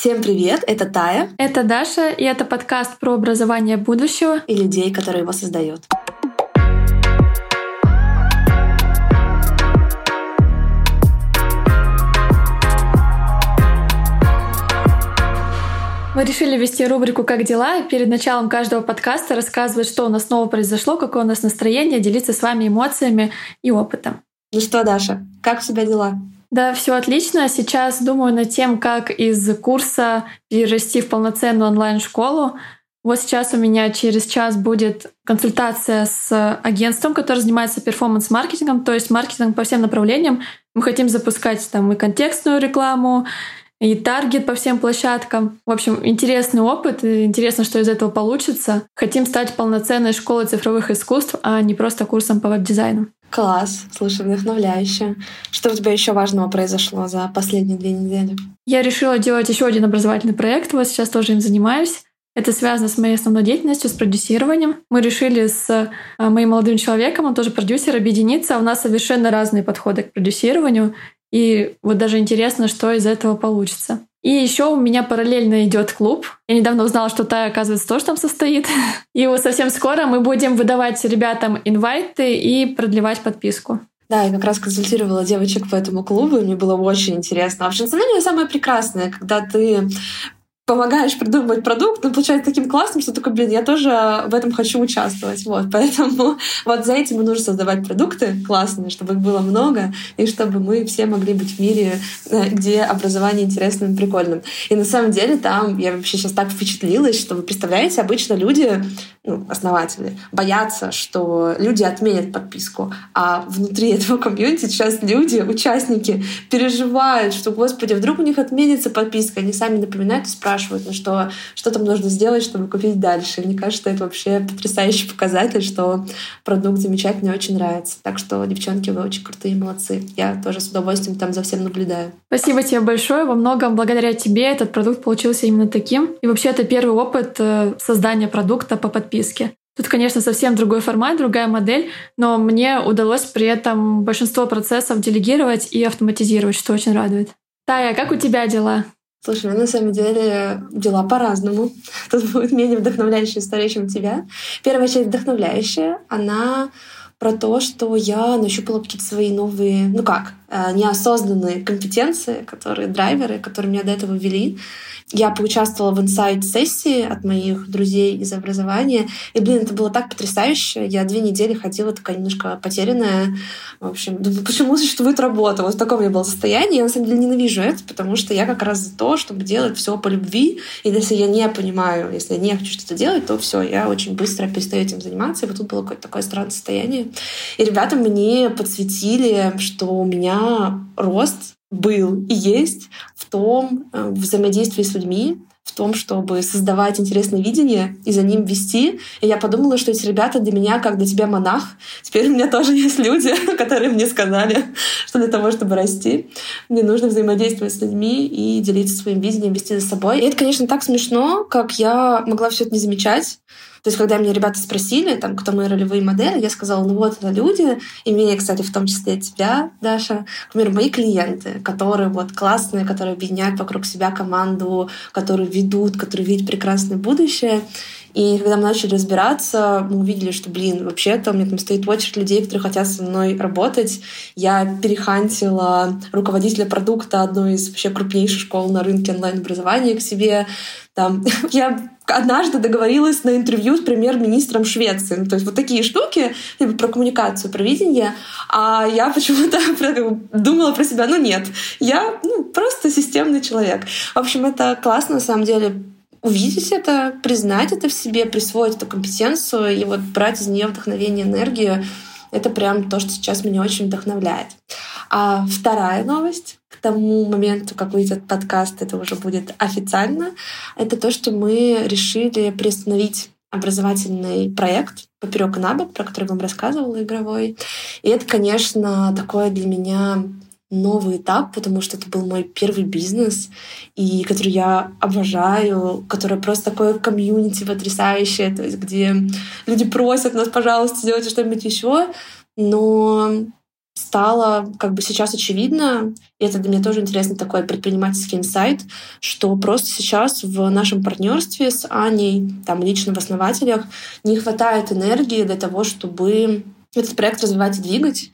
Всем привет, это Тая. Это Даша, и это подкаст про образование будущего и людей, которые его создают. Мы решили вести рубрику «Как дела?» перед началом каждого подкаста рассказывать, что у нас снова произошло, какое у нас настроение, делиться с вами эмоциями и опытом. Ну что, Даша, как у тебя дела? Да, все отлично. Сейчас думаю над тем, как из курса перерасти в полноценную онлайн-школу. Вот сейчас у меня через час будет консультация с агентством, которое занимается перформанс-маркетингом, то есть маркетинг по всем направлениям. Мы хотим запускать там и контекстную рекламу, и таргет по всем площадкам. В общем, интересный опыт, интересно, что из этого получится. Хотим стать полноценной школой цифровых искусств, а не просто курсом по веб-дизайну. Класс, слушай, вдохновляюще. Что у тебя еще важного произошло за последние две недели? Я решила делать еще один образовательный проект, вот сейчас тоже им занимаюсь. Это связано с моей основной деятельностью, с продюсированием. Мы решили с а, моим молодым человеком, он тоже продюсер, объединиться. У нас совершенно разные подходы к продюсированию. И вот даже интересно, что из этого получится. И еще у меня параллельно идет клуб. Я недавно узнала, что Тая, оказывается, тоже там состоит. И вот совсем скоро мы будем выдавать ребятам инвайты и продлевать подписку. Да, я как раз консультировала девочек по этому клубу, и мне было очень интересно. Вообще, на самом деле, самое прекрасное, когда ты помогаешь придумывать продукт, он получается таким классным, что такой, блин, я тоже в этом хочу участвовать. Вот, поэтому вот за этим и нужно создавать продукты классные, чтобы их было много, и чтобы мы все могли быть в мире, э, где образование интересным и прикольным. И на самом деле там я вообще сейчас так впечатлилась, что вы представляете, обычно люди, ну, основатели, боятся, что люди отменят подписку, а внутри этого комьюнити сейчас люди, участники, переживают, что, господи, вдруг у них отменится подписка, они сами напоминают и спрашивают, ну что, что там нужно сделать, чтобы купить дальше. И мне кажется, это вообще потрясающий показатель, что продукт замечательный, очень нравится. Так что, девчонки, вы очень крутые, молодцы. Я тоже с удовольствием там за всем наблюдаю. Спасибо тебе большое. Во многом благодаря тебе этот продукт получился именно таким. И вообще это первый опыт э, создания продукта по подписке. Тут, конечно, совсем другой формат, другая модель, но мне удалось при этом большинство процессов делегировать и автоматизировать, что очень радует. Тая, как у тебя дела? Слушай, ну, на самом деле дела по-разному. Тут будет менее вдохновляющая история, чем у тебя. Первая часть вдохновляющая, она про то, что я нащупала какие-то свои новые, ну как, неосознанные компетенции, которые драйверы, которые меня до этого вели. Я поучаствовала в инсайт-сессии от моих друзей из образования. И, блин, это было так потрясающе. Я две недели ходила такая немножко потерянная. В общем, думаю, почему существует работа? Вот в таком я была состоянии. Я, на самом деле, ненавижу это, потому что я как раз за то, чтобы делать все по любви. И если я не понимаю, если я не хочу что-то делать, то все, я очень быстро перестаю этим заниматься. И вот тут было какое-то такое странное состояние. И ребята мне подсветили, что у меня рост был и есть в том э, взаимодействии с людьми, в том, чтобы создавать интересное видение и за ним вести. И я подумала, что эти ребята для меня, как для тебя монах, теперь у меня тоже есть люди, которые мне сказали, что для того, чтобы расти, мне нужно взаимодействовать с людьми и делиться своим видением, вести за собой. И это, конечно, так смешно, как я могла все это не замечать. То есть, когда меня ребята спросили, там, кто мои ролевые модели, я сказала, ну вот это люди, и меня, кстати, в том числе тебя, Даша, например, мои клиенты, которые вот классные, которые объединяют вокруг себя команду, которые ведут, которые видят прекрасное будущее. И когда мы начали разбираться, мы увидели, что, блин, вообще-то у меня там стоит очередь людей, которые хотят со мной работать. Я перехантила руководителя продукта одной из вообще крупнейших школ на рынке онлайн-образования к себе. Там, я однажды договорилась на интервью с премьер-министром Швеции. Ну, то есть вот такие штуки, либо про коммуникацию, про видение. А я почему-то думала про себя, ну нет, я ну, просто системный человек. В общем, это классно, на самом деле, увидеть это, признать это в себе, присвоить эту компетенцию и вот брать из нее вдохновение, энергию. Это прям то, что сейчас меня очень вдохновляет. А вторая новость тому моменту, как выйдет подкаст, это уже будет официально, это то, что мы решили приостановить образовательный проект поперек набок, про который я вам рассказывала, игровой. И это, конечно, такое для меня новый этап, потому что это был мой первый бизнес, и который я обожаю, который просто такое комьюнити потрясающее, то есть где люди просят нас, пожалуйста, сделайте что-нибудь еще, но стало как бы сейчас очевидно, и это для меня тоже интересный такой предпринимательский инсайт, что просто сейчас в нашем партнерстве с Аней, там лично в основателях, не хватает энергии для того, чтобы этот проект развивать и двигать.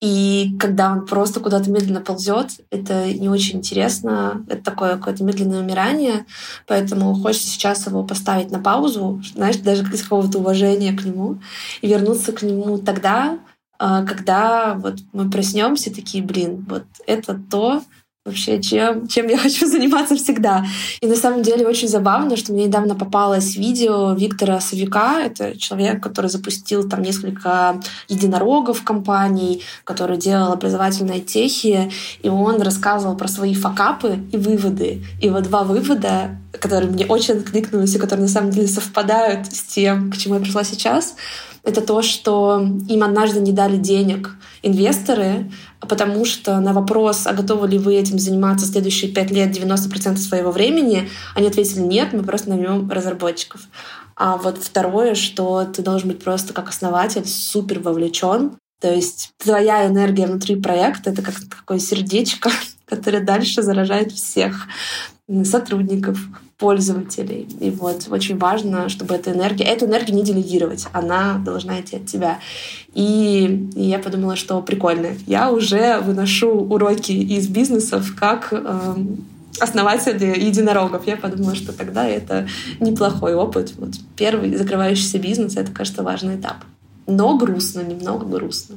И когда он просто куда-то медленно ползет, это не очень интересно. Это такое какое-то медленное умирание. Поэтому хочется сейчас его поставить на паузу, знаешь, даже из какого-то уважения к нему, и вернуться к нему тогда, когда вот мы проснемся такие, блин, вот это то, вообще, чем, чем я хочу заниматься всегда. И на самом деле очень забавно, что мне недавно попалось видео Виктора Савика. Это человек, который запустил там несколько единорогов компаний, который делал образовательные техи, и он рассказывал про свои факапы и выводы. И вот два вывода, которые мне очень откликнулись и которые на самом деле совпадают с тем, к чему я пришла сейчас — это то, что им однажды не дали денег инвесторы, потому что на вопрос, а готовы ли вы этим заниматься следующие пять лет 90% своего времени, они ответили нет, мы просто наймем разработчиков. А вот второе, что ты должен быть просто как основатель супер вовлечен. То есть твоя энергия внутри проекта — это как такое сердечко, которое дальше заражает всех сотрудников, пользователей. И вот очень важно, чтобы эта энергия, эту энергию не делегировать, она должна идти от тебя. И, и я подумала, что прикольно. Я уже выношу уроки из бизнесов как э, основатель единорогов. Я подумала, что тогда это неплохой опыт. Вот первый закрывающийся бизнес — это, кажется, важный этап. Но грустно, немного грустно.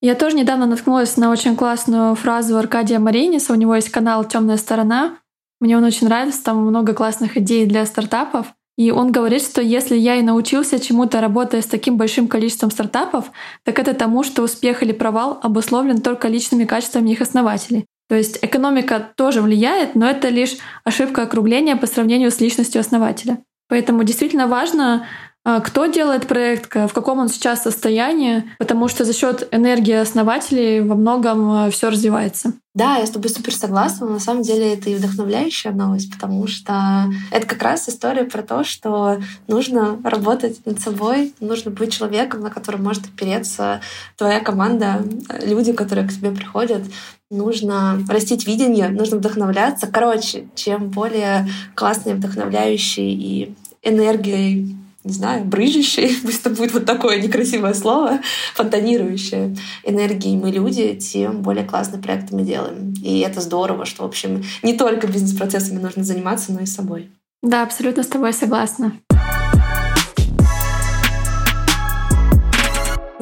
Я тоже недавно наткнулась на очень классную фразу Аркадия Мариниса. У него есть канал «Темная сторона», мне он очень нравится, там много классных идей для стартапов. И он говорит, что если я и научился чему-то, работая с таким большим количеством стартапов, так это тому, что успех или провал обусловлен только личными качествами их основателей. То есть экономика тоже влияет, но это лишь ошибка округления по сравнению с личностью основателя. Поэтому действительно важно кто делает проект, в каком он сейчас состоянии, потому что за счет энергии основателей во многом э, все развивается. Да, я с тобой супер согласна. На самом деле это и вдохновляющая новость, потому что это как раз история про то, что нужно работать над собой, нужно быть человеком, на котором может опереться твоя команда, люди, которые к тебе приходят. Нужно растить видение, нужно вдохновляться. Короче, чем более классный, вдохновляющий и энергией не знаю, брыжущей, пусть это будет вот такое некрасивое слово, фонтанирующее энергией мы люди, тем более классные проекты мы делаем. И это здорово, что, в общем, не только бизнес-процессами нужно заниматься, но и собой. Да, абсолютно с тобой согласна.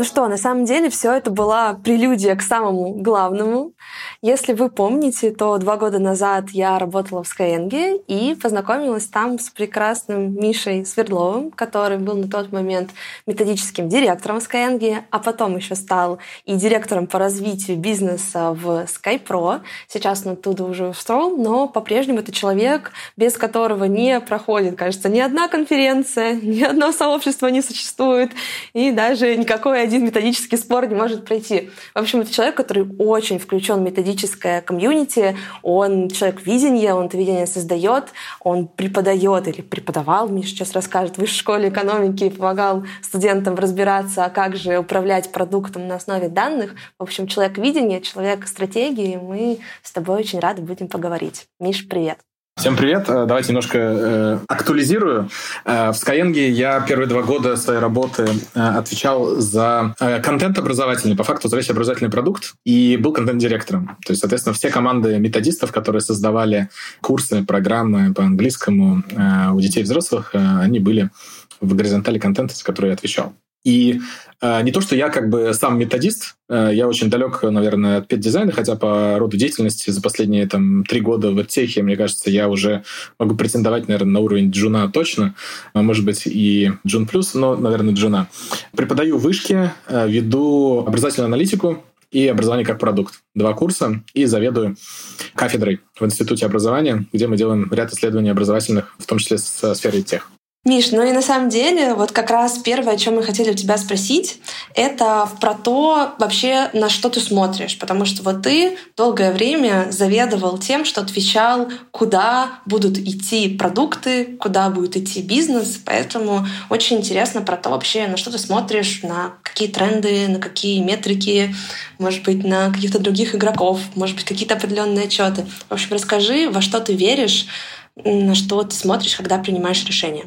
Ну что, на самом деле все это была прелюдия к самому главному. Если вы помните, то два года назад я работала в Skyeng и познакомилась там с прекрасным Мишей Свердловым, который был на тот момент методическим директором Skyeng, а потом еще стал и директором по развитию бизнеса в SkyPro. Сейчас он оттуда уже ушел, но по-прежнему это человек, без которого не проходит, кажется, ни одна конференция, ни одно сообщество не существует, и даже никакой один методический спор не может пройти. В общем, это человек, который очень включен в методическое комьюнити, он человек видения, он это видение создает, он преподает или преподавал, Миша сейчас расскажет, в высшей школе экономики помогал студентам разбираться, а как же управлять продуктом на основе данных. В общем, человек видения, человек стратегии, мы с тобой очень рады будем поговорить. Миш, привет. Всем привет. Э, давайте немножко э, актуализирую. Э, в Skyeng я первые два года своей работы э, отвечал за э, контент образовательный, по факту за весь образовательный продукт, и был контент-директором. То есть, соответственно, все команды методистов, которые создавали курсы, программы по английскому э, у детей и взрослых, э, они были в горизонтали контента, за который я отвечал. И э, не то, что я как бы сам методист, э, я очень далек, наверное, от педдизайна, хотя по роду деятельности за последние там три года в техе, мне кажется, я уже могу претендовать, наверное, на уровень джуна точно, а может быть и джун плюс, но, наверное, джуна. Преподаю вышки, э, веду образовательную аналитику, и образование как продукт. Два курса и заведую кафедрой в Институте образования, где мы делаем ряд исследований образовательных, в том числе с сферой тех. Миш, ну и на самом деле, вот как раз первое, о чем мы хотели у тебя спросить, это про то вообще, на что ты смотришь. Потому что вот ты долгое время заведовал тем, что отвечал, куда будут идти продукты, куда будет идти бизнес. Поэтому очень интересно про то вообще, на что ты смотришь, на какие тренды, на какие метрики, может быть, на каких-то других игроков, может быть, какие-то определенные отчеты. В общем, расскажи, во что ты веришь, на что ты смотришь, когда принимаешь решение.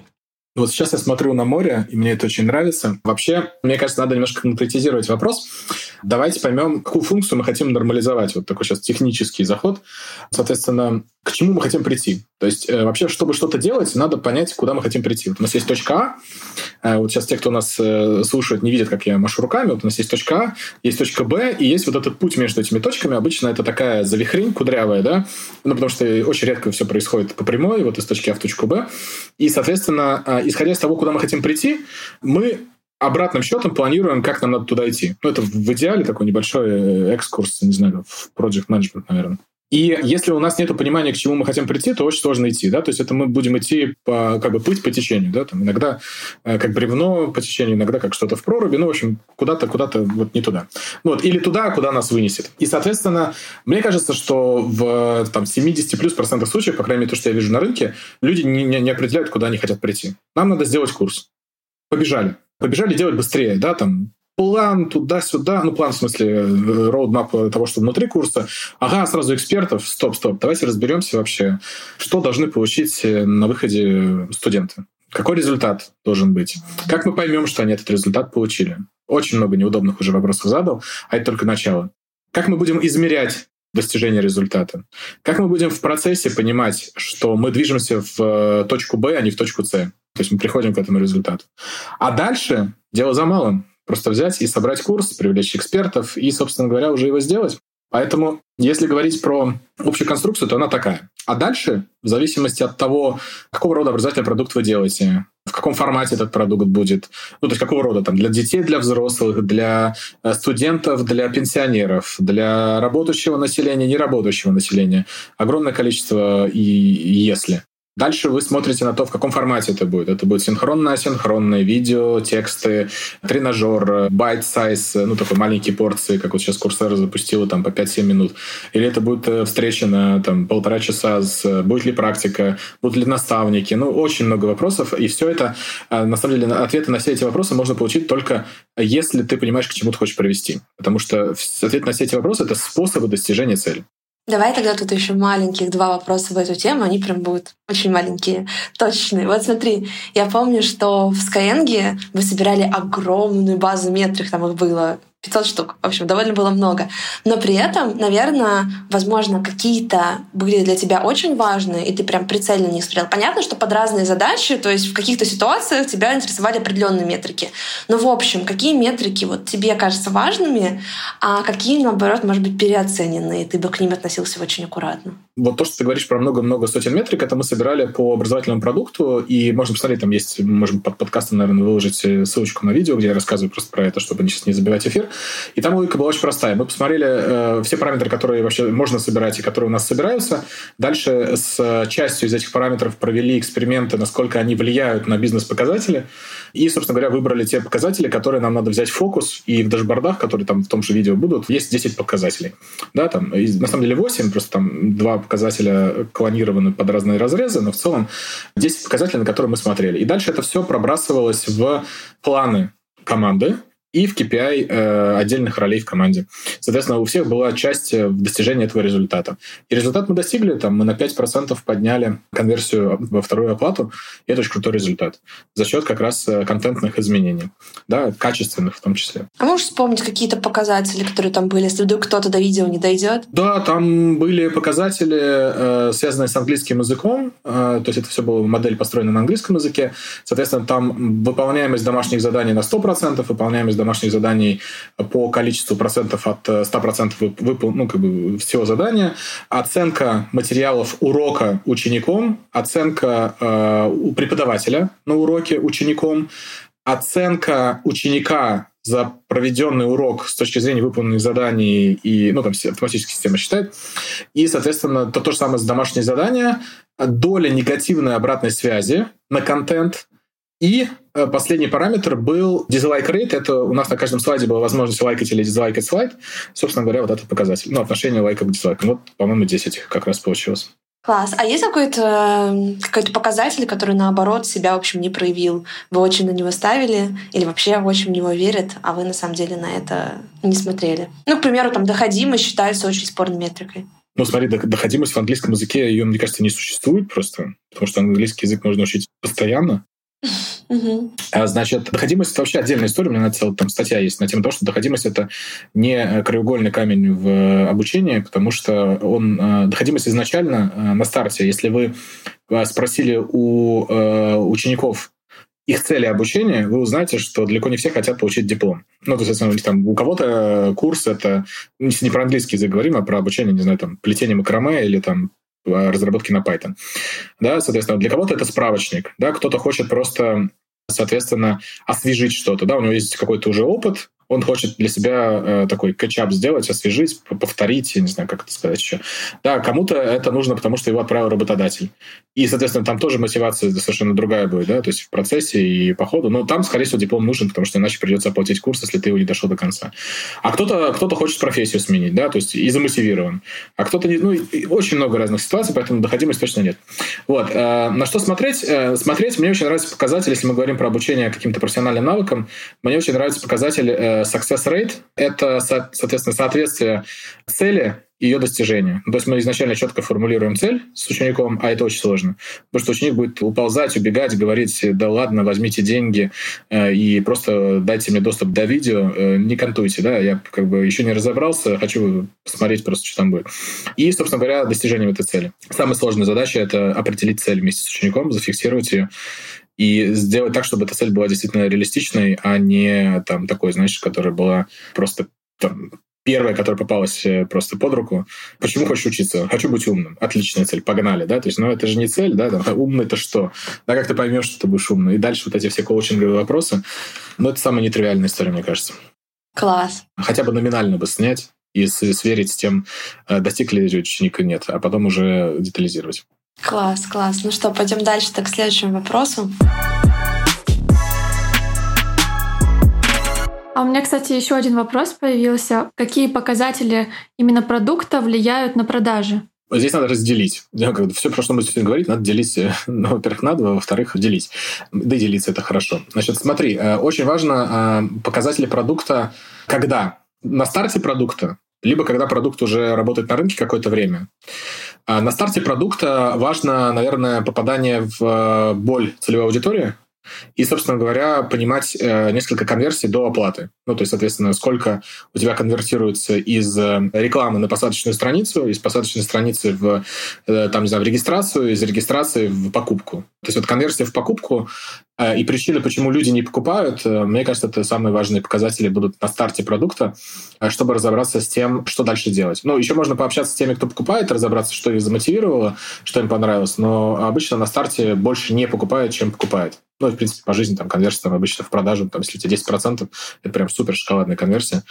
Вот сейчас я смотрю на море, и мне это очень нравится. Вообще, мне кажется, надо немножко конкретизировать вопрос. Давайте поймем, какую функцию мы хотим нормализовать. Вот такой сейчас технический заход. Соответственно, к чему мы хотим прийти. То есть э, вообще, чтобы что-то делать, надо понять, куда мы хотим прийти. Вот у нас есть точка А. Э, вот сейчас те, кто нас э, слушает, не видят, как я машу руками. Вот у нас есть точка А, есть точка Б, и есть вот этот путь между этими точками. Обычно это такая завихрень кудрявая, да? Ну, потому что очень редко все происходит по прямой, вот из точки А в точку Б. И, соответственно, исходя из того, куда мы хотим прийти, мы обратным счетом планируем, как нам надо туда идти. Ну, это в идеале такой небольшой экскурс, не знаю, в project management, наверное. И если у нас нет понимания, к чему мы хотим прийти, то очень сложно идти, да, то есть это мы будем идти по, как бы плыть по течению, да, там иногда э, как бревно по течению, иногда как что-то в проруби, ну, в общем, куда-то, куда-то вот не туда. Вот, или туда, куда нас вынесет. И, соответственно, мне кажется, что в там 70 плюс процентов случаев, по крайней мере, то, что я вижу на рынке, люди не, не, не определяют, куда они хотят прийти. Нам надо сделать курс. Побежали побежали делать быстрее, да, там план туда-сюда, ну, план в смысле роудмап того, что внутри курса. Ага, сразу экспертов, стоп-стоп, давайте разберемся вообще, что должны получить на выходе студенты. Какой результат должен быть? Как мы поймем, что они этот результат получили? Очень много неудобных уже вопросов задал, а это только начало. Как мы будем измерять достижение результата? Как мы будем в процессе понимать, что мы движемся в э, точку Б, а не в точку С? То есть мы приходим к этому результату. А дальше дело за малым. Просто взять и собрать курс, привлечь экспертов и, собственно говоря, уже его сделать. Поэтому, если говорить про общую конструкцию, то она такая. А дальше, в зависимости от того, какого рода образовательный продукт вы делаете, в каком формате этот продукт будет, ну, то есть какого рода там, для детей, для взрослых, для э, студентов, для пенсионеров, для работающего населения, неработающего населения. Огромное количество и если. Дальше вы смотрите на то, в каком формате это будет. Это будет синхронно-асинхронное, видео, тексты, тренажер, байт-сайз, ну, такой маленькие порции, как вот сейчас Курсера запустила там по 5-7 минут. Или это будет э, встреча на там полтора часа, с, будет ли практика, будут ли наставники. Ну, очень много вопросов. И все это, э, на самом деле, ответы на все эти вопросы можно получить только если ты понимаешь, к чему ты хочешь привести. Потому что ответ на все эти вопросы — это способы достижения цели. Давай тогда тут еще маленьких два вопроса в эту тему, они прям будут очень маленькие, точные. Вот смотри, я помню, что в Skyeng вы собирали огромную базу метрик, там их было 500 штук. В общем, довольно было много. Но при этом, наверное, возможно, какие-то были для тебя очень важные, и ты прям прицельно не смотрел. Понятно, что под разные задачи, то есть в каких-то ситуациях тебя интересовали определенные метрики. Но в общем, какие метрики вот тебе кажутся важными, а какие, наоборот, может быть, переоценены, и ты бы к ним относился очень аккуратно? Вот то, что ты говоришь про много-много сотен метрик, это мы собирали по образовательному продукту, и можно посмотреть, там есть, можем под подкастом, наверное, выложить ссылочку на видео, где я рассказываю просто про это, чтобы сейчас не забивать эфир. И там логика была очень простая. Мы посмотрели э, все параметры, которые вообще можно собирать и которые у нас собираются. Дальше с частью из этих параметров провели эксперименты, насколько они влияют на бизнес-показатели. И, собственно говоря, выбрали те показатели, которые нам надо взять в фокус. И в дашбордах, которые там в том же видео будут, есть 10 показателей. Да, там, на самом деле 8, просто там два показателя клонированы под разные разрезы, но в целом 10 показателей, на которые мы смотрели. И дальше это все пробрасывалось в планы команды, и в KPI э, отдельных ролей в команде. Соответственно, у всех была часть э, в достижении этого результата. И результат мы достигли, там мы на 5% подняли конверсию во вторую оплату, и это очень крутой результат. За счет как раз э, контентных изменений, да, качественных в том числе. А можешь вспомнить какие-то показатели, которые там были, если вдруг кто-то до видео не дойдет? Да, там были показатели, э, связанные с английским языком, э, то есть это все была модель построена на английском языке. Соответственно, там выполняемость домашних заданий на 100%, выполняемость домашних заданий по количеству процентов от 100% э, выпол... ну, как бы всего задания, оценка материалов урока учеником, оценка э, преподавателя на уроке учеником, оценка ученика за проведенный урок с точки зрения выполненных заданий, и, ну, там автоматическая система считает. И, соответственно, то, то же самое с домашние задания. Доля негативной обратной связи на контент И последний параметр был дизлайк rate. Это у нас на каждом слайде была возможность лайкать или дизлайкать слайд. Собственно говоря, вот этот показатель. Ну, отношение лайка к дизлайку. Вот, по-моему, 10 как раз получилось. Класс. А есть какой-то какой показатель, который, наоборот, себя, в общем, не проявил? Вы очень на него ставили или вообще очень в него верят, а вы, на самом деле, на это не смотрели? Ну, к примеру, там, доходимость считается очень спорной метрикой. Ну, смотри, доходимость в английском языке, ее, мне кажется, не существует просто, потому что английский язык можно учить постоянно. А, значит, доходимость это вообще отдельная история. У меня целая там статья есть на тему того, что доходимость это не краеугольный камень в обучении, потому что он а, доходимость изначально на старте. Если вы спросили у учеников их цели обучения, вы узнаете, что далеко не все хотят получить диплом. Ну, то есть, там, у кого-то курс это, не про английский язык говорим, а про обучение, не знаю, там, плетение макраме или там разработки на Python. Да, соответственно, для кого-то это справочник, да, кто-то хочет просто соответственно, освежить что-то. Да, у него есть какой-то уже опыт, он хочет для себя э, такой кетчап сделать, освежить, повторить, я не знаю, как это сказать еще. Да, кому-то это нужно, потому что его отправил работодатель. И, соответственно, там тоже мотивация совершенно другая будет, да, то есть в процессе и по ходу. Но там, скорее всего, диплом нужен, потому что иначе придется оплатить курс, если ты его не дошел до конца. А кто-то кто хочет профессию сменить, да, то есть и замотивирован. А кто-то не... Ну, очень много разных ситуаций, поэтому доходимости точно нет. Вот. Э, на что смотреть? Э, смотреть, мне очень нравится показатель, если мы говорим про обучение каким-то профессиональным навыкам, мне очень нравится показатель success rate — это, соответственно, соответствие цели ее достижению. То есть мы изначально четко формулируем цель с учеником, а это очень сложно. Потому что ученик будет уползать, убегать, говорить, да ладно, возьмите деньги э, и просто дайте мне доступ до видео, э, не кантуйте, да, я как бы еще не разобрался, хочу посмотреть просто, что там будет. И, собственно говоря, достижением этой цели. Самая сложная задача — это определить цель вместе с учеником, зафиксировать ее и сделать так, чтобы эта цель была действительно реалистичной, а не там такой, знаешь, которая была просто там, первая, которая попалась э, просто под руку. Почему хочешь учиться? Хочу быть умным. Отличная цель. Погнали, да? То есть, ну, это же не цель, да? Там, умный-то что? Да, как ты поймешь, что ты будешь умный? И дальше вот эти все коучинговые вопросы. Но это самая нетривиальная история, мне кажется. Класс. Хотя бы номинально бы снять и сверить с тем, э, достиг ли ученик или нет, а потом уже детализировать. Класс, класс. Ну что, пойдем дальше так к следующему вопросу. А у меня, кстати, еще один вопрос появился. Какие показатели именно продукта влияют на продажи? Здесь надо разделить. Все, про что мы сегодня говорить, надо делить. Ну, во-первых, надо, во-вторых, делить. Да делиться это хорошо. Значит, смотри, э, очень важно э, показатели продукта, когда на старте продукта, либо когда продукт уже работает на рынке какое-то время. А на старте продукта важно, наверное, попадание в э, боль целевой аудитории, и, собственно говоря, понимать э, несколько конверсий до оплаты. Ну, то есть, соответственно, сколько у тебя конвертируется из э, рекламы на посадочную страницу, из посадочной страницы в, э, там, не знаю, в регистрацию, из регистрации в покупку. То есть вот конверсия в покупку э, и причины, почему люди не покупают, э, мне кажется, это самые важные показатели будут на старте продукта, э, чтобы разобраться с тем, что дальше делать. Ну, еще можно пообщаться с теми, кто покупает, разобраться, что их замотивировало, что им понравилось, но обычно на старте больше не покупают, чем покупает. Ну, в принципе, по жизни там конверсия там, обычно в продажу, там, если у тебя 10%, это прям супер шоколадная конверсия.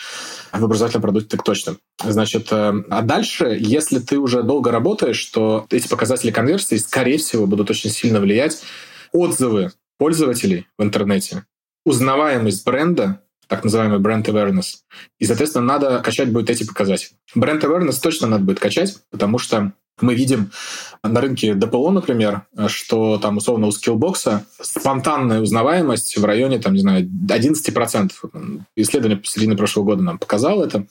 А в образовательном продукте так точно. Значит, э, а дальше, если ты уже долго работаешь, то эти показатели конверсии, скорее всего, будут очень сильно влиять. Отзывы пользователей в интернете, узнаваемость бренда, так называемый бренд awareness. И, соответственно, надо качать будет эти показатели. Бренд awareness точно надо будет качать, потому что мы видим на рынке ДПО, например, что там условно у скиллбокса спонтанная узнаваемость в районе, там, не знаю, 11%. Исследование середины прошлого года нам показало это.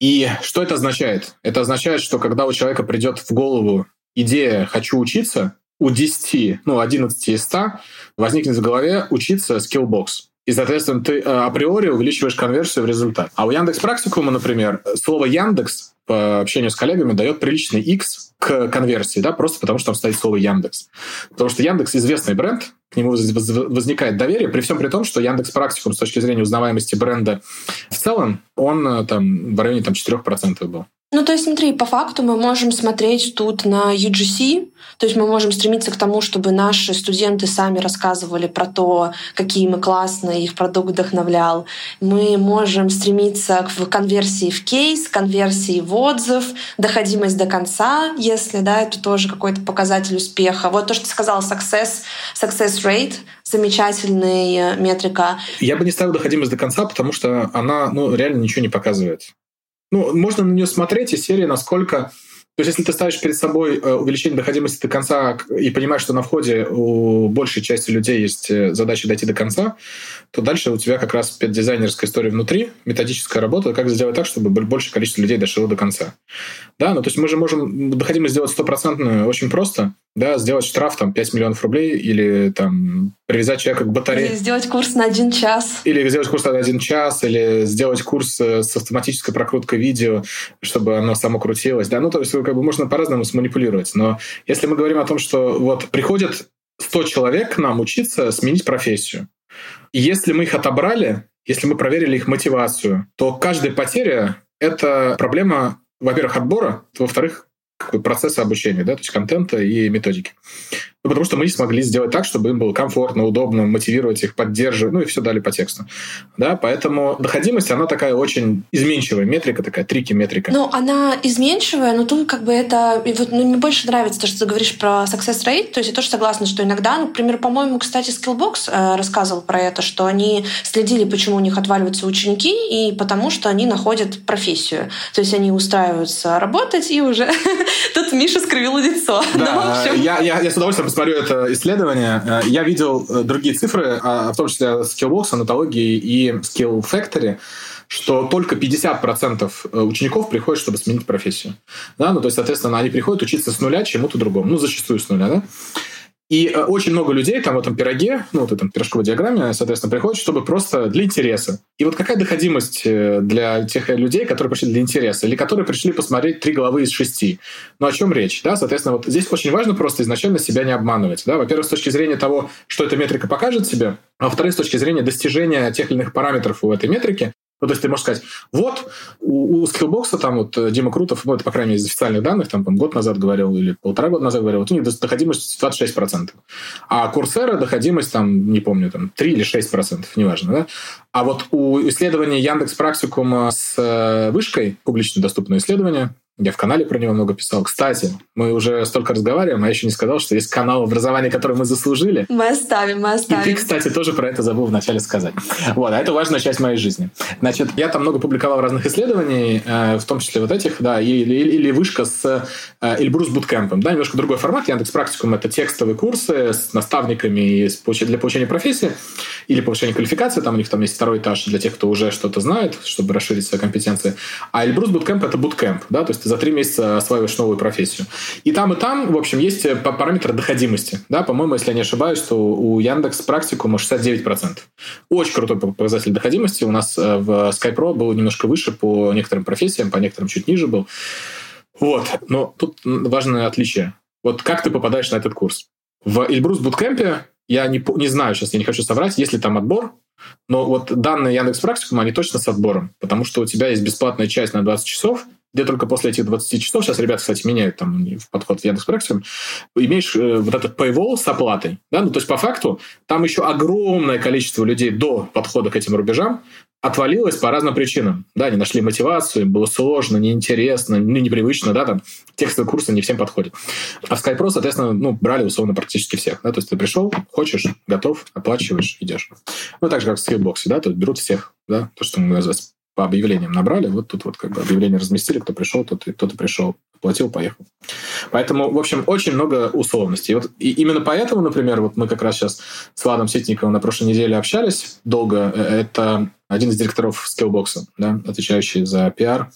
И что это означает? Это означает, что когда у человека придет в голову идея «хочу учиться», у 10, ну, 11 из 100 возникнет в голове учиться Skillbox. И, соответственно, ты э, априори увеличиваешь конверсию в результат. А у Яндекс Практикума, например, слово Яндекс по общению с коллегами дает приличный X к конверсии, да, просто потому что там стоит слово Яндекс. Потому что Яндекс известный бренд, к нему возникает доверие, при всем при том, что Яндекс Практикум с точки зрения узнаваемости бренда в целом, он э, там в районе там, 4% был. Ну, то есть, смотри, по факту мы можем смотреть тут на UGC, то есть мы можем стремиться к тому, чтобы наши студенты сами рассказывали про то, какие мы классные, их продукт вдохновлял. Мы можем стремиться к конверсии в кейс, конверсии в отзыв, доходимость до конца, если да, это тоже какой-то показатель успеха. Вот то, что ты сказала, success, success rate, замечательная метрика. Я бы не ставил доходимость до конца, потому что она ну, реально ничего не показывает. Ну, можно на нее смотреть из серии, насколько то есть, если ты ставишь перед собой э, увеличение доходимости до конца и понимаешь, что на входе у большей части людей есть э, задача дойти до конца, то дальше у тебя как раз дизайнерская история внутри, методическая работа, как сделать так, чтобы большее количество людей дошло до конца. Да, ну то есть мы же можем доходимость сделать стопроцентную очень просто, да, сделать штраф там 5 миллионов рублей или там привязать человека к батарее. Или сделать курс на один час. Или сделать курс на один час, или сделать курс э, с автоматической прокруткой видео, чтобы оно само крутилось. Да, ну то есть как бы можно по-разному сманипулировать. Но если мы говорим о том, что вот приходят 100 человек к нам учиться сменить профессию, и если мы их отобрали, если мы проверили их мотивацию, то каждая потеря — это проблема, во-первых, отбора, во-вторых, процесса обучения, да, то есть контента и методики. Ну, потому что мы смогли сделать так, чтобы им было комфортно, удобно, мотивировать их, поддерживать, ну и все дали по тексту. Да, поэтому доходимость, она такая очень изменчивая метрика, такая трики метрика. Ну, она изменчивая, но тут как бы это... И вот ну, мне больше нравится то, что ты говоришь про success rate, то есть я тоже согласна, что иногда, например, по-моему, кстати, Skillbox э, рассказывал про это, что они следили, почему у них отваливаются ученики, и потому что они находят профессию. То есть они устраиваются работать, и уже тут Миша скривил лицо. Да, я, я, я с удовольствием посмотрю это исследование, э, я видел э, другие цифры, а, в том числе Skillbox, анатологии и Skill Factory, что только 50% э, учеников приходят, чтобы сменить профессию. Да? Ну, то есть, соответственно, они приходят учиться с нуля чему-то другому. Ну, зачастую с нуля, да? И э, очень много людей там в этом пироге, ну, вот этом пирожковой диаграмме, соответственно, приходят, чтобы просто для интереса. И вот какая доходимость э, для тех людей, которые пришли для интереса, или которые пришли посмотреть три главы из шести? Ну, о чем речь? Да, соответственно, вот здесь очень важно просто изначально себя не обманывать. Да? Во-первых, с точки зрения того, что эта метрика покажет себе, а во-вторых, с точки зрения достижения тех или иных параметров у этой метрики, ну, то есть ты можешь сказать, вот у, у Skillbox там вот э, Дима Крутов, ну, это, по крайней мере, из официальных данных, там, там год назад говорил или полтора года назад говорил, вот у них доходимость 26%. А Coursera доходимость там, не помню, там 3 или 6%, неважно, да? А вот у исследования Яндекс Практикума с э, вышкой, публично доступное исследование, я в канале про него много писал. Кстати, мы уже столько разговариваем, а я еще не сказал, что есть канал образования, который мы заслужили. Мы оставим, мы оставим. И ты, кстати, тоже про это забыл вначале сказать. Вот, а это важная часть моей жизни. Значит, я там много публиковал разных исследований, э, в том числе вот этих, да, или, или, вышка с э, Эльбрус Буткемпом. Да, немножко другой формат. Яндекс Практикум — это текстовые курсы с наставниками для получения профессии или повышения квалификации. Там у них там есть второй этаж для тех, кто уже что-то знает, чтобы расширить свои компетенции. А Эльбрус Буткемп — это буткемп, да, то есть ты за три месяца осваиваешь новую профессию. И там, и там, в общем, есть э, параметр доходимости. Да, по-моему, если я не ошибаюсь, то у Яндекс практикума 69%. Очень крутой показатель доходимости. У нас э, в SkyPro был немножко выше по некоторым профессиям, по некоторым чуть ниже был. Вот. Но тут важное отличие. Вот как ты попадаешь на этот курс? В Эльбрус Буткемпе я не, не знаю сейчас, я не хочу соврать, есть ли там отбор, но вот данные Яндекс Практикума, они точно с отбором, потому что у тебя есть бесплатная часть на 20 часов, где только после этих 20 часов, сейчас ребята, кстати, меняют там подход в Яндекс.Практикум, имеешь э, вот этот paywall с оплатой. Да? Ну, то есть, по факту, там еще огромное количество людей до подхода к этим рубежам отвалилось по разным причинам. Да, они нашли мотивацию, было сложно, неинтересно, ну, непривычно, да, там текстовые курсы не всем подходят. А в SkyPro, соответственно, ну, брали условно практически всех. Да? То есть ты пришел, хочешь, готов, оплачиваешь, идешь. Ну, так же, как в Skillbox, да, есть берут всех, да, то, что мы называем по объявлениям набрали, вот тут вот как бы объявление разместили, кто пришел, тот, тот и пришел, платил, поехал. Поэтому, в общем, очень много условностей. И вот и именно поэтому, например, вот мы как раз сейчас с Владом Ситниковым на прошлой неделе общались долго. Э, это один из директоров Skillbox, да, отвечающий за пиар,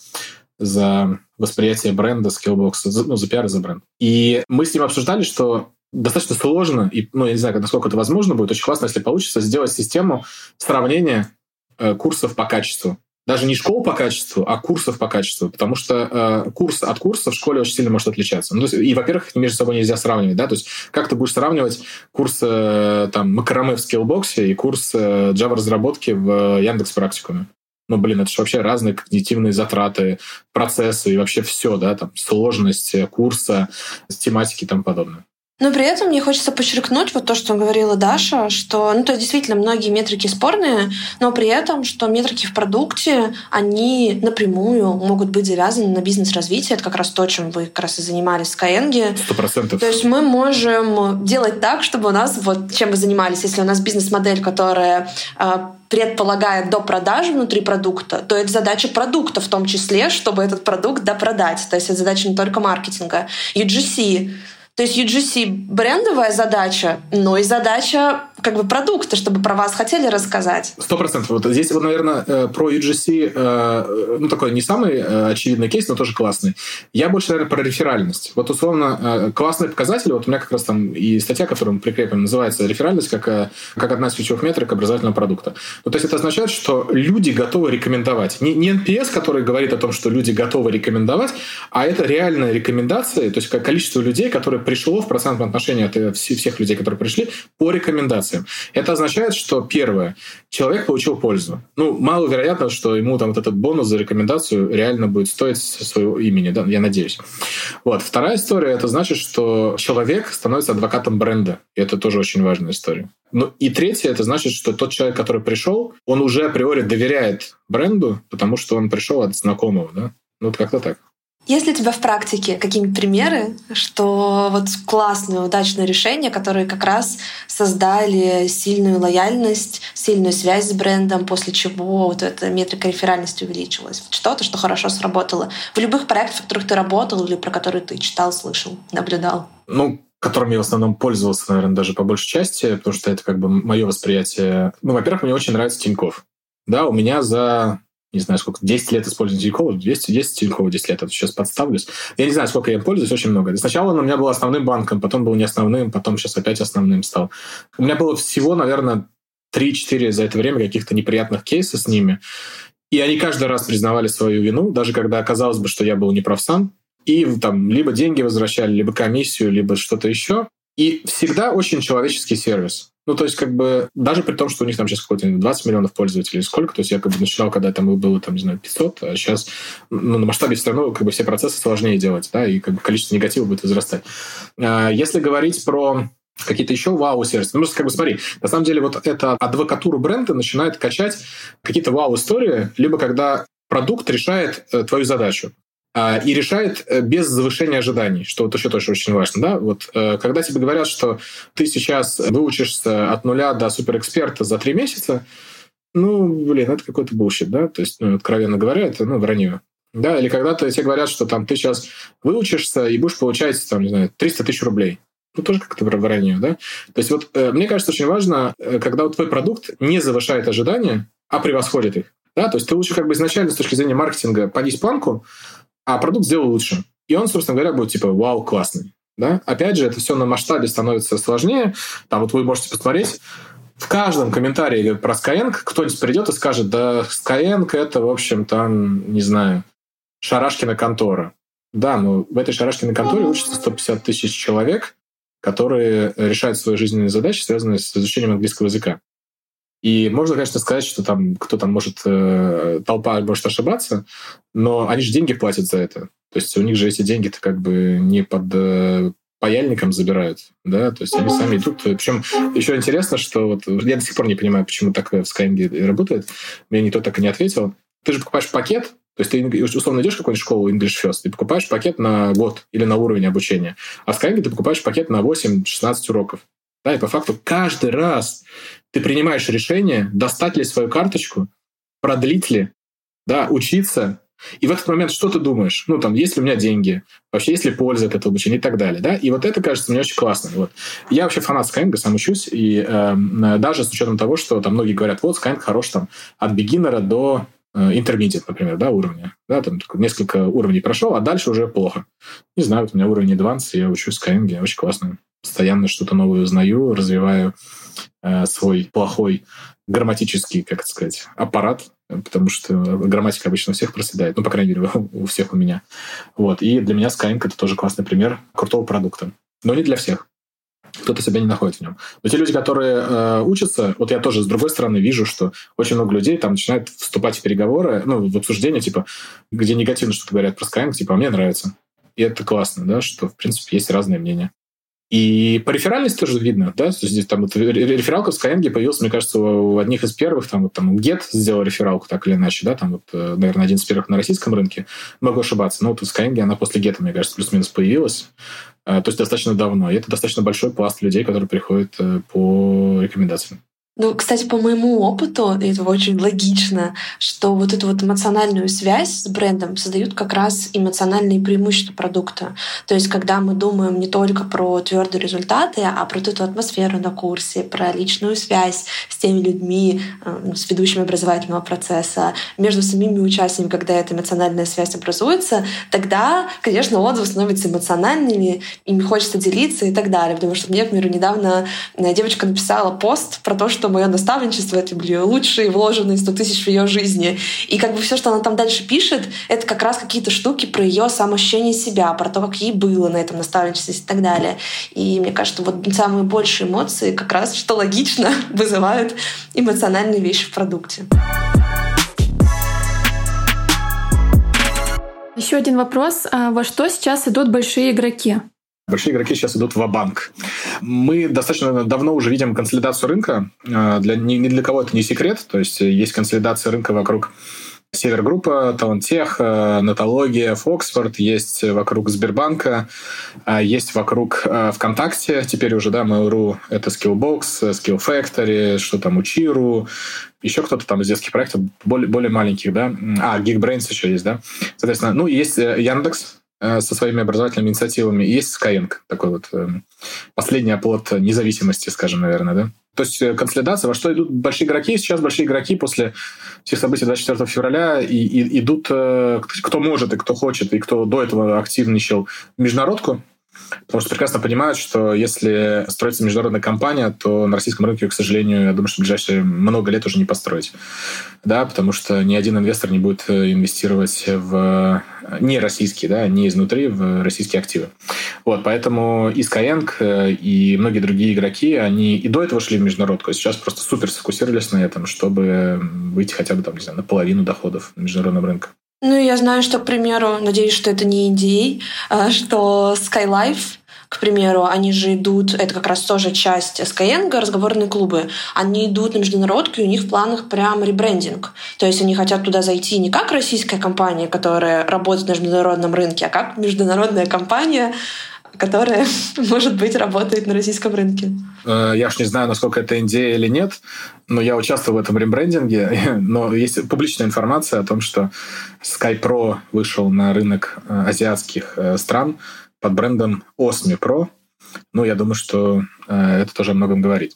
за восприятие бренда Skillbox, ну, за пиар и за бренд. И мы с ним обсуждали, что достаточно сложно, и, ну, я не знаю, насколько это возможно будет, очень классно, если получится сделать систему сравнения э, курсов по качеству даже не школ по качеству, а курсов по качеству, потому что э, курс от курса в школе очень сильно может отличаться. Ну, и, во-первых, между собой нельзя сравнивать, да, то есть как ты будешь сравнивать курс э, там макраме в скиллбоксе и курс э, Java разработки в Яндекс практикуме? Ну, блин, это же вообще разные когнитивные затраты, процессы и вообще все, да, там, сложность курса, тематики и тому подобное. Но при этом мне хочется подчеркнуть вот то, что говорила Даша, что, ну, то есть действительно многие метрики спорные, но при этом, что метрики в продукте, они напрямую могут быть завязаны на бизнес-развитие. Это как раз то, чем вы как раз и занимались в Skyeng. Сто процентов. То есть мы можем делать так, чтобы у нас, вот чем вы занимались, если у нас бизнес-модель, которая а, предполагает до продажи внутри продукта, то это задача продукта в том числе, чтобы этот продукт допродать. То есть это задача не только маркетинга. UGC то есть UGC брендовая задача, но и задача как бы продукта, чтобы про вас хотели рассказать. Сто процентов. Вот здесь, вот, наверное, э, про UGC, э, ну, такой не самый э, очевидный кейс, но тоже классный. Я больше, наверное, про реферальность. Вот, условно, классный показатель, вот у меня как раз там и статья, которую мы прикрепим, называется «Реферальность как, как одна из ключевых метрик образовательного продукта». Ну, то есть это означает, что люди готовы рекомендовать. Не, не NPS, который говорит о том, что люди готовы рекомендовать, а это реальная рекомендация, то есть количество людей, которые пришло в процентном отношении от всех людей, которые пришли, по рекомендациям. Это означает, что первое, человек получил пользу. Ну, маловероятно, что ему там вот этот бонус за рекомендацию реально будет стоить своего имени, да, я надеюсь. Вот. Вторая история, это значит, что человек становится адвокатом бренда. И это тоже очень важная история. Ну и третье, это значит, что тот человек, который пришел, он уже априори доверяет бренду, потому что он пришел от знакомого, да? Ну, вот как-то так. Есть ли у тебя в практике какие-нибудь примеры, что вот классные, удачные решения, которые как раз создали сильную лояльность, сильную связь с брендом, после чего вот эта метрика реферальности увеличилась? Что-то, что хорошо сработало. В любых проектах, в которых ты работал или про которые ты читал, слышал, наблюдал? Ну, которым я в основном пользовался, наверное, даже по большей части, потому что это как бы мое восприятие. Ну, во-первых, мне очень нравится Тиньков. Да, у меня за не знаю, сколько, 10 лет использования Тинькова, 200, 10 Тинькова 10 лет, это сейчас подставлюсь. Я не знаю, сколько я пользуюсь, очень много. Сначала он у меня был основным банком, потом был не основным, потом сейчас опять основным стал. У меня было всего, наверное, 3-4 за это время каких-то неприятных кейсов с ними. И они каждый раз признавали свою вину, даже когда оказалось бы, что я был неправ сам. И там либо деньги возвращали, либо комиссию, либо что-то еще. И всегда очень человеческий сервис. Ну, то есть, как бы, даже при том, что у них там сейчас какой-то 20 миллионов пользователей, сколько, то есть я как бы начинал, когда там было, там, не знаю, 500, а сейчас ну, на масштабе все равно как бы все процессы сложнее делать, да, и как бы количество негатива будет возрастать. А, если говорить про какие-то еще вау-сервисы. Ну, как бы смотри, на самом деле вот эта адвокатура бренда начинает качать какие-то вау-истории, либо когда продукт решает э, твою задачу. А, и решает э, без завышения ожиданий, что вот еще тоже очень важно. Да? Вот, э, когда тебе говорят, что ты сейчас выучишься от нуля до суперэксперта за три месяца, ну, блин, это какой-то bullshit, да? То есть, ну, откровенно говоря, это, ну, вранье. Да, или когда-то тебе говорят, что там ты сейчас выучишься и будешь получать, там, не знаю, 300 тысяч рублей. Ну, тоже как-то вранье, да? То есть вот э, мне кажется, очень важно, когда вот твой продукт не завышает ожидания, а превосходит их. Да? То есть ты лучше как бы изначально с точки зрения маркетинга понизь планку, а продукт сделал лучше. И он, собственно говоря, будет типа вау, классный. Да? Опять же, это все на масштабе становится сложнее. Там вот вы можете посмотреть, в каждом комментарии про Skyeng кто-нибудь придет и скажет, да, Skyeng это, в общем, там, не знаю, Шарашкина контора. Да, но в этой Шарашкиной конторе учатся 150 тысяч человек, которые решают свои жизненные задачи, связанные с изучением английского языка. И можно, конечно, сказать, что там кто там может, э, толпа может ошибаться, но они же деньги платят за это. То есть у них же эти деньги-то как бы не под э, паяльником забирают, да, то есть они сами идут. Причем еще интересно, что вот я до сих пор не понимаю, почему так в Skyeng работает. Мне никто так и не ответил. Ты же покупаешь пакет, то есть ты условно идешь в какую-нибудь школу English First, ты покупаешь пакет на год или на уровень обучения. А в Skyeng ты покупаешь пакет на 8-16 уроков. Да, и по факту каждый раз ты принимаешь решение, достать ли свою карточку, продлить ли, да, учиться. И в этот момент что ты думаешь? Ну, там, есть ли у меня деньги? Вообще, есть ли польза от этого обучения и так далее, да? И вот это кажется мне очень классно. Вот. Я вообще фанат Skyeng, сам учусь, и э, даже с учетом того, что там многие говорят, вот, Skyeng хорош там от бигинера до э, intermediate, например, да, уровня. Да, там несколько уровней прошел, а дальше уже плохо. Не знаю, вот у меня уровень advanced, я учусь в Skyeng, очень классно постоянно что-то новое узнаю, развиваю э, свой плохой грамматический, как это сказать, аппарат, потому что грамматика обычно у всех проседает, ну, по крайней мере, у всех у меня. Вот. И для меня Skyeng — это тоже классный пример крутого продукта. Но не для всех. кто-то себя не находит в нем. Но те люди, которые э, учатся, вот я тоже с другой стороны вижу, что очень много людей там начинают вступать в переговоры, ну, в обсуждение, типа, где негативно что-то говорят про Skyeng, типа, а мне нравится. И это классно, да, что, в принципе, есть разные мнения. И по реферальности тоже видно, да, то здесь там вот рефералка в Skyeng появилась, мне кажется, у одних из первых, там вот там Get сделал рефералку так или иначе, да, там вот, э, наверное, один из первых на российском рынке, могу ошибаться, но вот в Skyeng она после Get, мне кажется, плюс-минус появилась, э, то есть достаточно давно, и это достаточно большой пласт людей, которые приходят э, по рекомендациям. Ну, кстати, по моему опыту, это очень логично, что вот эту вот эмоциональную связь с брендом создают как раз эмоциональные преимущества продукта. То есть, когда мы думаем не только про твердые результаты, а про эту атмосферу на курсе, про личную связь с теми людьми, э, с ведущими образовательного процесса, между самими участниками, когда эта эмоциональная связь образуется, тогда, конечно, отзывы становятся эмоциональными, ими хочется делиться и так далее. Потому что мне, например, недавно э, девочка написала пост про то, что что мое наставничество — это были лучшие вложенные 100 тысяч в ее жизни. И как бы все, что она там дальше пишет, это как раз какие-то штуки про ее самоощущение себя, про то, как ей было на этом наставничестве и так далее. И мне кажется, вот самые большие эмоции как раз, что логично, вызывают эмоциональные вещи в продукте. Еще один вопрос. А во что сейчас идут большие игроки? Большие игроки сейчас идут в банк. Мы достаточно давно уже видим консолидацию рынка. А, для, ни, ни для кого это не секрет. То есть есть консолидация рынка вокруг Севергруппа, Талантех, э, Натология, Фоксфорд, есть вокруг Сбербанка, а, есть вокруг э, ВКонтакте, теперь уже, да, Mail.ru, это Skillbox, Skill Factory, что там, Учиру, еще кто-то там из детских проектов, более, более маленьких, да, а, Geekbrains еще есть, да, соответственно, ну, есть э, Яндекс, Э, со своими образовательными инициативами. И есть Skyeng, такой вот э, последний оплот независимости, скажем, наверное, да? То есть э, консолидация, во что идут большие игроки. Сейчас большие игроки после всех событий 24 февраля и, и, идут, кто может и кто хочет, и кто до этого активничал в международку, Потому что прекрасно понимают, что если строится международная компания, то на российском рынке, к сожалению, я думаю, что в ближайшие много лет уже не построить. Да, потому что ни один инвестор не будет э, инвестировать в э, не российские, да, не изнутри, в российские активы. Вот, поэтому и Skyeng, э, и многие другие игроки, они и до этого шли в международку, а сейчас просто супер сфокусировались на этом, чтобы выйти хотя бы там, не знаю, на половину доходов на международном рынке. Ну, я знаю, что, к примеру, надеюсь, что это не NDA, а что Skylife, к примеру, они же идут, это как раз тоже часть Skyeng, разговорные клубы, они идут на международку, и у них в планах прям ребрендинг. То есть они хотят туда зайти не как российская компания, которая работает на международном рынке, а как международная компания, которая, может быть, работает на российском рынке. Э, я уж не знаю, насколько это NDA или нет, но я участвовал в этом ребрендинге. Но есть публичная информация о том, что SkyPro вышел на рынок э, азиатских э, стран под брендом Osmi Pro. Ну, я думаю, что э, это тоже о многом говорит.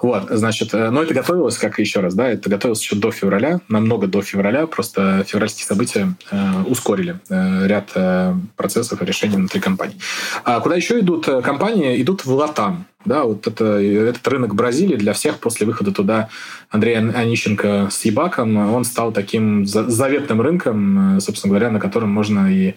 Вот, значит, э, но это готовилось, как еще раз, да, это готовилось еще до февраля, намного до февраля, просто февральские события э, ускорили э, ряд э, процессов и решений внутри компаний. А куда еще идут э, компании? Идут в Латам. Да, вот это, этот рынок Бразилии для всех после выхода туда Андрея Онищенко с Ебаком, он стал таким заветным рынком, э, собственно говоря, на котором можно и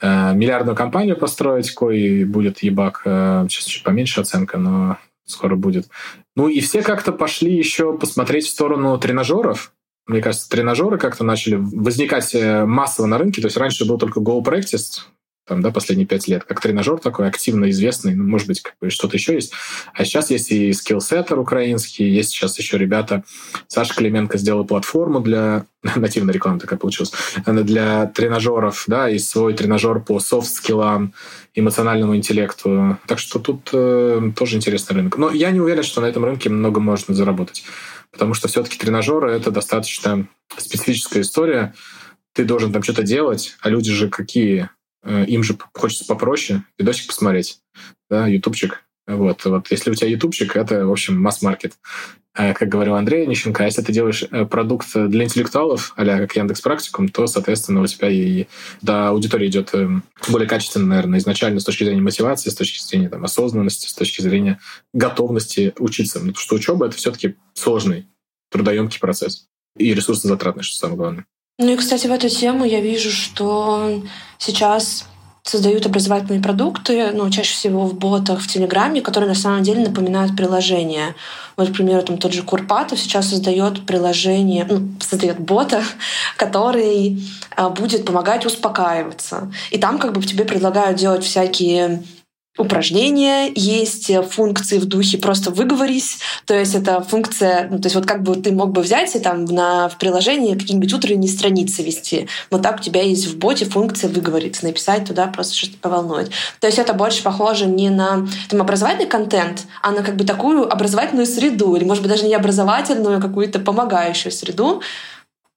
Э, миллиардную компанию построить, кой будет ебак, э, сейчас чуть поменьше оценка, но скоро будет. Ну и все как-то пошли еще посмотреть в сторону тренажеров. Мне кажется, тренажеры как-то начали возникать э, массово на рынке. То есть раньше был только Go Practice, там, да, последние пять лет, как тренажер такой активно известный, ну, может быть, как бы что-то еще есть. А сейчас есть и скиллсеттер украинский, есть сейчас еще ребята, Саша Клименко сделал платформу для, нативная реклама такая получилась, для тренажеров, да, и свой тренажер по софт-скиллам, эмоциональному интеллекту. Так что тут э, тоже интересный рынок. Но я не уверен, что на этом рынке много можно заработать, потому что все-таки тренажеры — это достаточно специфическая история, ты должен там что-то делать, а люди же какие? Э, им же хочется попроще видосик посмотреть, да, ютубчик. Вот, вот если у тебя ютубчик, это, в общем, масс-маркет. А, как говорил Андрей Нищенко, а если ты делаешь э, продукт для интеллектуалов, а как Яндекс Практикум, то, соответственно, у тебя и до аудитории идет э, более качественно, наверное, изначально с точки зрения мотивации, с точки зрения там, осознанности, с точки зрения готовности учиться. Потому что учеба — это все-таки сложный, трудоемкий процесс. И ресурсно затратный, что самое главное. Ну и, кстати, в эту тему я вижу, что сейчас создают образовательные продукты, ну, чаще всего в ботах, в Телеграме, которые на самом деле напоминают приложение. Вот, к примеру, там тот же Курпатов сейчас создает приложение, ну, создает бота, который а, будет помогать успокаиваться. И там как бы тебе предлагают делать всякие упражнения, есть функции в духе просто выговорись, то есть это функция, ну, то есть вот как бы ты мог бы взять и там на, в приложении какие-нибудь утренние страницы вести. Вот так у тебя есть в боте функция выговориться, написать туда просто что-то поволнует. То есть это больше похоже не на там, образовательный контент, а на как бы такую образовательную среду, или может быть даже не образовательную, а какую-то помогающую среду,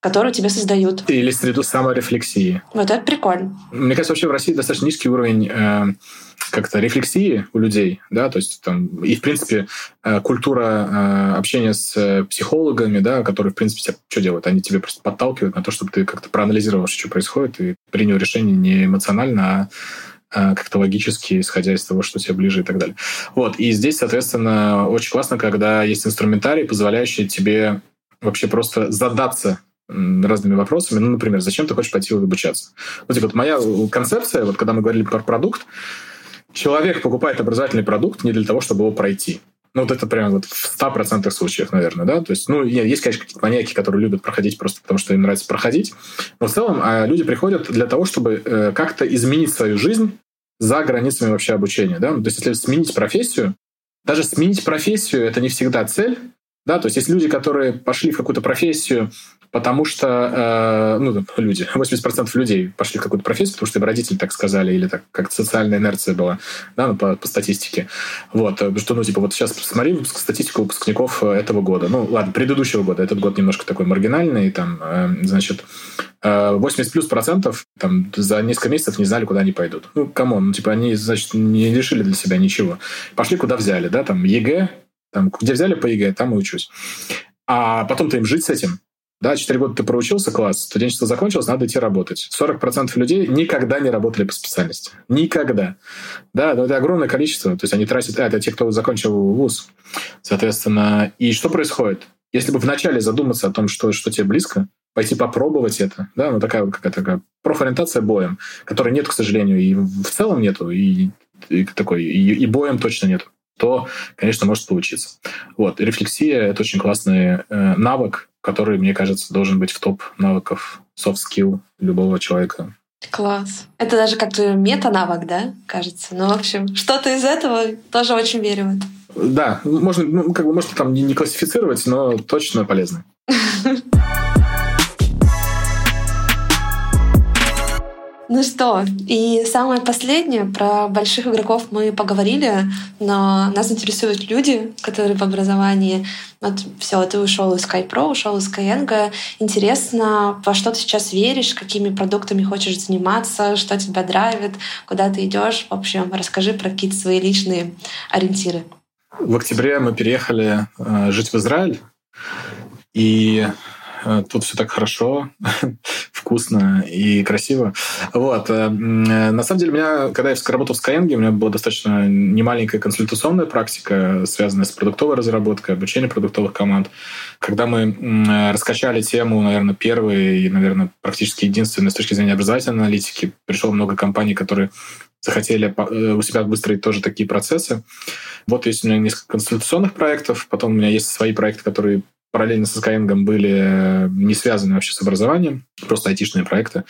которую тебе создают. Или среду саморефлексии. Вот это прикольно. Мне кажется, вообще в России достаточно низкий уровень э, как-то рефлексии у людей, да, то есть там и в принципе э, культура э, общения с э, психологами, да, которые в принципе что делают, они тебе просто подталкивают на то, чтобы ты как-то проанализировал, что происходит, и принял решение не эмоционально, а как-то логически, исходя из того, что тебе ближе и так далее. Вот. И здесь, соответственно, очень классно, когда есть инструментарий, позволяющий тебе вообще просто задаться разными вопросами. Ну, например, зачем ты хочешь пойти обучаться? Вот, типа, вот моя концепция, вот когда мы говорили про продукт, человек покупает образовательный продукт не для того, чтобы его пройти. Ну, вот это прям вот в 100% случаев, наверное, да? То есть, ну, есть, конечно, какие-то маньяки, которые любят проходить просто потому, что им нравится проходить. Но в целом а люди приходят для того, чтобы э, как-то изменить свою жизнь за границами вообще обучения, да? Ну, то есть, если сменить профессию, даже сменить профессию — это не всегда цель, да? То есть, есть люди, которые пошли в какую-то профессию потому что, э, ну, люди, 80% людей пошли в какую-то профессию, потому что им родители так сказали, или так как социальная инерция была, да, ну, по, по статистике. Вот, э, что, ну, типа, вот сейчас посмотри статистику выпускников э, этого года. Ну, ладно, предыдущего года. Этот год немножко такой маргинальный, там, э, значит, 80 плюс процентов там за несколько месяцев не знали, куда они пойдут. Ну, come on, ну, типа, они, значит, не решили для себя ничего. Пошли, куда взяли, да, там, ЕГЭ, там, где взяли по ЕГЭ, там и учусь. А потом-то им жить с этим. Да, 4 года ты проучился, класс, студенчество закончилось, надо идти работать. 40% людей никогда не работали по специальности. Никогда. Да, но это огромное количество. То есть они тратят... А, это те, кто закончил вуз. Соответственно, и что происходит? Если бы вначале задуматься о том, что, что тебе близко, пойти попробовать это, да, ну такая какая-то такая профориентация боем, которой нет, к сожалению, и в целом нету, и, и такой, и, и боем точно нет то, конечно, может получиться. Вот. Рефлексия — это очень классный э, навык, который, мне кажется, должен быть в топ навыков soft skill любого человека. Класс. Это даже как-то мета-навык, да, кажется? Ну, в общем, что-то из этого тоже очень верю в это. Да, можно, ну, как бы, можно там не, не классифицировать, но точно полезно. Ну что, и самое последнее, про больших игроков мы поговорили, но нас интересуют люди, которые в образовании. Вот все, ты ушел из SkyPro, ушел из Skyeng. Интересно, во что ты сейчас веришь, какими продуктами хочешь заниматься, что тебя драйвит, куда ты идешь. В общем, расскажи про какие-то свои личные ориентиры. В октябре мы переехали э, жить в Израиль. И тут все так хорошо, вкусно и красиво. Вот. Э, на самом деле, у меня, когда я работал в Skyeng, у меня была достаточно немаленькая консультационная практика, связанная с продуктовой разработкой, обучением продуктовых команд. Когда мы раскачали тему, наверное, первый и, наверное, практически единственный с точки зрения образовательной аналитики, пришло много компаний, которые захотели э, у себя выстроить тоже такие процессы. Вот есть у меня несколько консультационных проектов, потом у меня есть свои проекты, которые параллельно со Skyeng были э, не связаны вообще с образованием, просто айтишные проекты.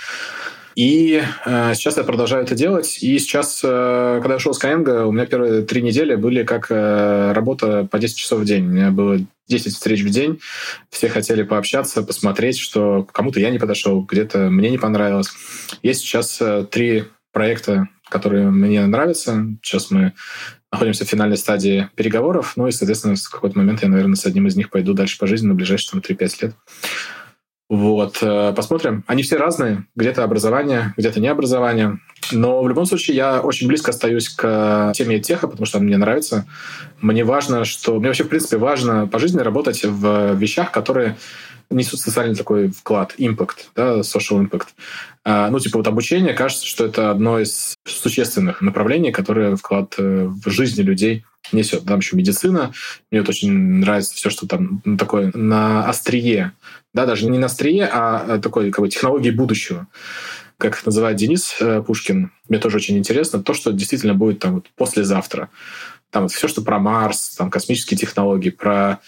И э, сейчас я продолжаю это делать. И сейчас, э, когда я шел с Skyeng, у меня первые три недели были как э, работа по 10 часов в день. У меня было 10 встреч в день. Все хотели пообщаться, посмотреть, что кому-то я не подошел, где-то мне не понравилось. Есть сейчас э, три проекта, которые мне нравятся. Сейчас мы находимся в финальной стадии переговоров, ну и, соответственно, в какой-то момент я, наверное, с одним из них пойду дальше по жизни на ближайшие там, 3-5 лет. Вот, э, посмотрим. Они все разные. Где-то образование, где-то не образование. Но в любом случае я очень близко остаюсь к теме теха, потому что она мне нравится. Мне важно, что... Мне вообще, в принципе, важно по жизни работать в вещах, которые несут социальный такой вклад, импакт, да, social impact. А, ну, типа вот обучение, кажется, что это одно из существенных направлений, которое вклад э, в жизни людей несет. Там еще медицина. Мне вот очень нравится все, что там ну, такое на острие. Да, даже не на острие, а такой как бы технологии будущего. как их называет Денис э, Пушкин, мне тоже очень интересно, то, что действительно будет там вот послезавтра. Там вот все, что про Марс, там космические технологии, про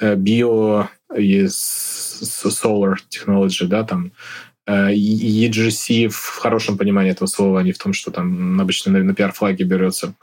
э, био и solar technology, да, там EGC в хорошем понимании этого слова, а не в том, что там обычно на, на пиар-флаге берется.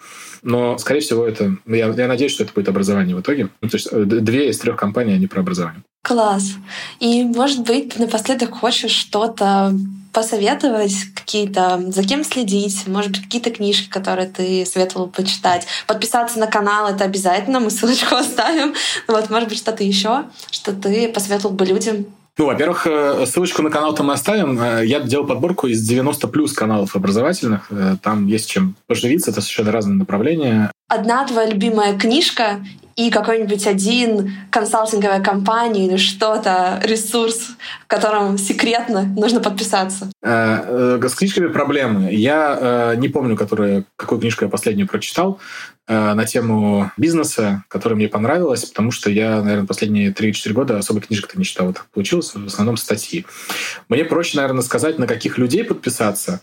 Но, скорее всего, это... Я, я надеюсь, что это будет образование в итоге. Ну, то есть две из трех компаний, они про образование. Класс. И, может быть, напоследок хочешь что-то посоветовать, какие-то, за кем следить, может быть, какие-то книжки, которые ты советовал почитать. Подписаться на канал — это обязательно, мы ссылочку оставим. Вот, может быть, что-то еще, что ты посоветовал бы людям ну, во-первых, э, ссылочку на канал-то мы оставим. Э, я делал подборку из 90 плюс каналов образовательных. Э, там есть чем поживиться, это совершенно разные направления. Одна твоя любимая книжка и какой-нибудь один консалтинговая компания или что-то, ресурс, в котором секретно нужно подписаться? С книжками проблемы. Я не помню, которую, какую книжку я последнюю прочитал. Э, на тему бизнеса, которая мне понравилась, потому что я, наверное, последние 3-4 года особо книжек-то не читал. Вот получилось в основном статьи. Мне проще, наверное, сказать, на каких людей подписаться.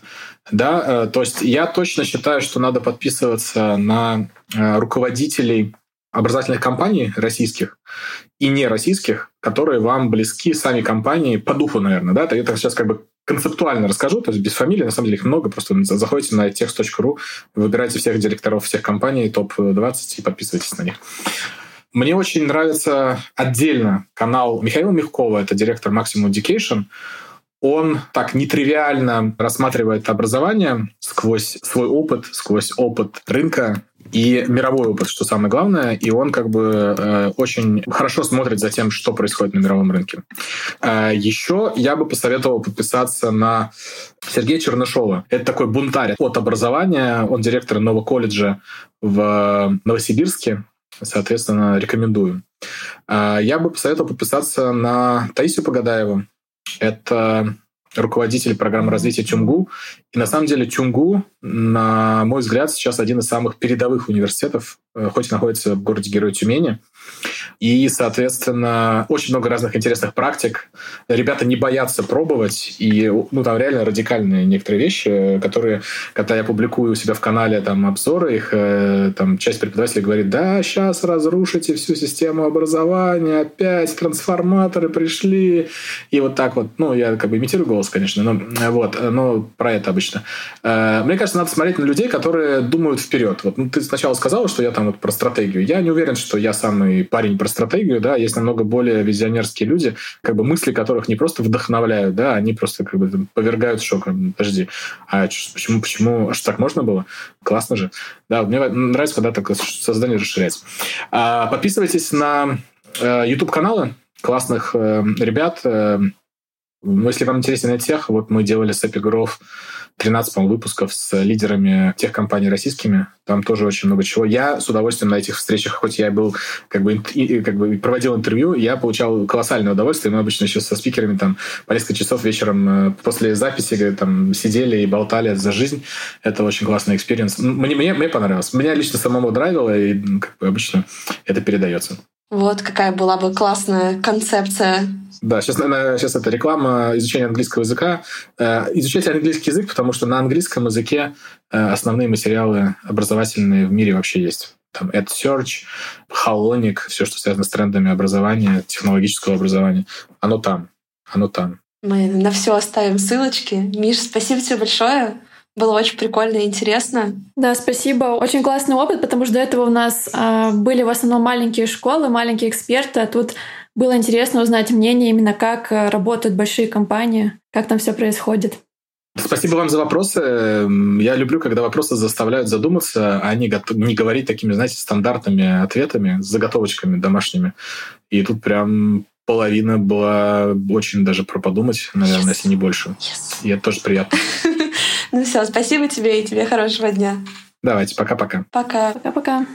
Да? Э, то есть я точно считаю, что надо подписываться на э, руководителей образовательных компаний российских и не российских, которые вам близки сами компании по духу, наверное. Да? Это сейчас как бы концептуально расскажу, то есть без фамилии, на самом деле их много, просто заходите на text.ru, выбирайте всех директоров всех компаний, топ-20 и подписывайтесь на них. Мне очень нравится отдельно канал Михаила Мягкова, это директор Maximum Education. Он так нетривиально рассматривает образование сквозь свой опыт, сквозь опыт рынка и мировой опыт, что самое главное, и он как бы э, очень хорошо смотрит за тем, что происходит на мировом рынке. Э, еще я бы посоветовал подписаться на Сергея Чернышова. Это такой бунтарь от образования, он директор нового колледжа в Новосибирске, соответственно, рекомендую. Э, я бы посоветовал подписаться на Таисию Погадаеву. Это руководитель программы развития Тюнгу. И на самом деле Тюнгу, на мой взгляд, сейчас один из самых передовых университетов, э, хоть и находится в городе Герой Тюмени. И, соответственно, очень много разных интересных практик. Ребята не боятся пробовать. И ну, там реально радикальные некоторые вещи, которые, когда я публикую у себя в канале там, обзоры, их э, там, часть преподавателей говорит, да, сейчас разрушите всю систему образования, опять трансформаторы пришли. И вот так вот, ну, я как бы имитирую голос, конечно, но вот, но про это обычно. Э, мне кажется, надо смотреть на людей, которые думают вперед. Вот ну, ты сначала сказала, что я там вот про стратегию. Я не уверен, что я самый парень про стратегию, да, есть намного более визионерские люди, как бы мысли которых не просто вдохновляют, да, они просто как бы повергают шоком. Подожди, а почему, почему, аж так можно было? Классно же. Да, мне нравится, когда так создание расширяется. А, подписывайтесь на э, YouTube-каналы классных э, ребят. Э, ну, если вам интересен тех, вот мы делали с Epigraph 13, по выпусков с лидерами тех компаний российскими. Там тоже очень много чего. Я с удовольствием на этих встречах, хоть я был как бы, как бы проводил интервью, я получал колоссальное удовольствие. Мы обычно еще со спикерами там по несколько часов вечером э, после записи там сидели и болтали за жизнь. Это очень классный experience. Мне, мне, мне понравилось. Меня лично самому драйвило, и как бы обычно это передается. Вот какая была бы классная концепция да, сейчас, наверное, сейчас это реклама изучения английского языка. Э, изучайте английский язык, потому что на английском языке э, основные материалы образовательные в мире вообще есть. Там EdSearch, Howlonic, все, что связано с трендами образования, технологического образования, оно там, оно там. Мы на все оставим ссылочки. Миш, спасибо тебе большое. Было очень прикольно и интересно. Да, спасибо. Очень классный опыт, потому что до этого у нас э, были в основном маленькие школы, маленькие эксперты, а тут было интересно узнать мнение именно как э, работают большие компании, как там все происходит. Спасибо вам за вопросы. Я люблю, когда вопросы заставляют задуматься, а не, не говорить такими, знаете, стандартными ответами, с заготовочками домашними. И тут прям половина была очень даже про подумать, наверное, yes. если не больше. Yes. И это тоже приятно. Ну все, спасибо тебе и тебе хорошего дня. Давайте, пока-пока. Пока. Пока-пока.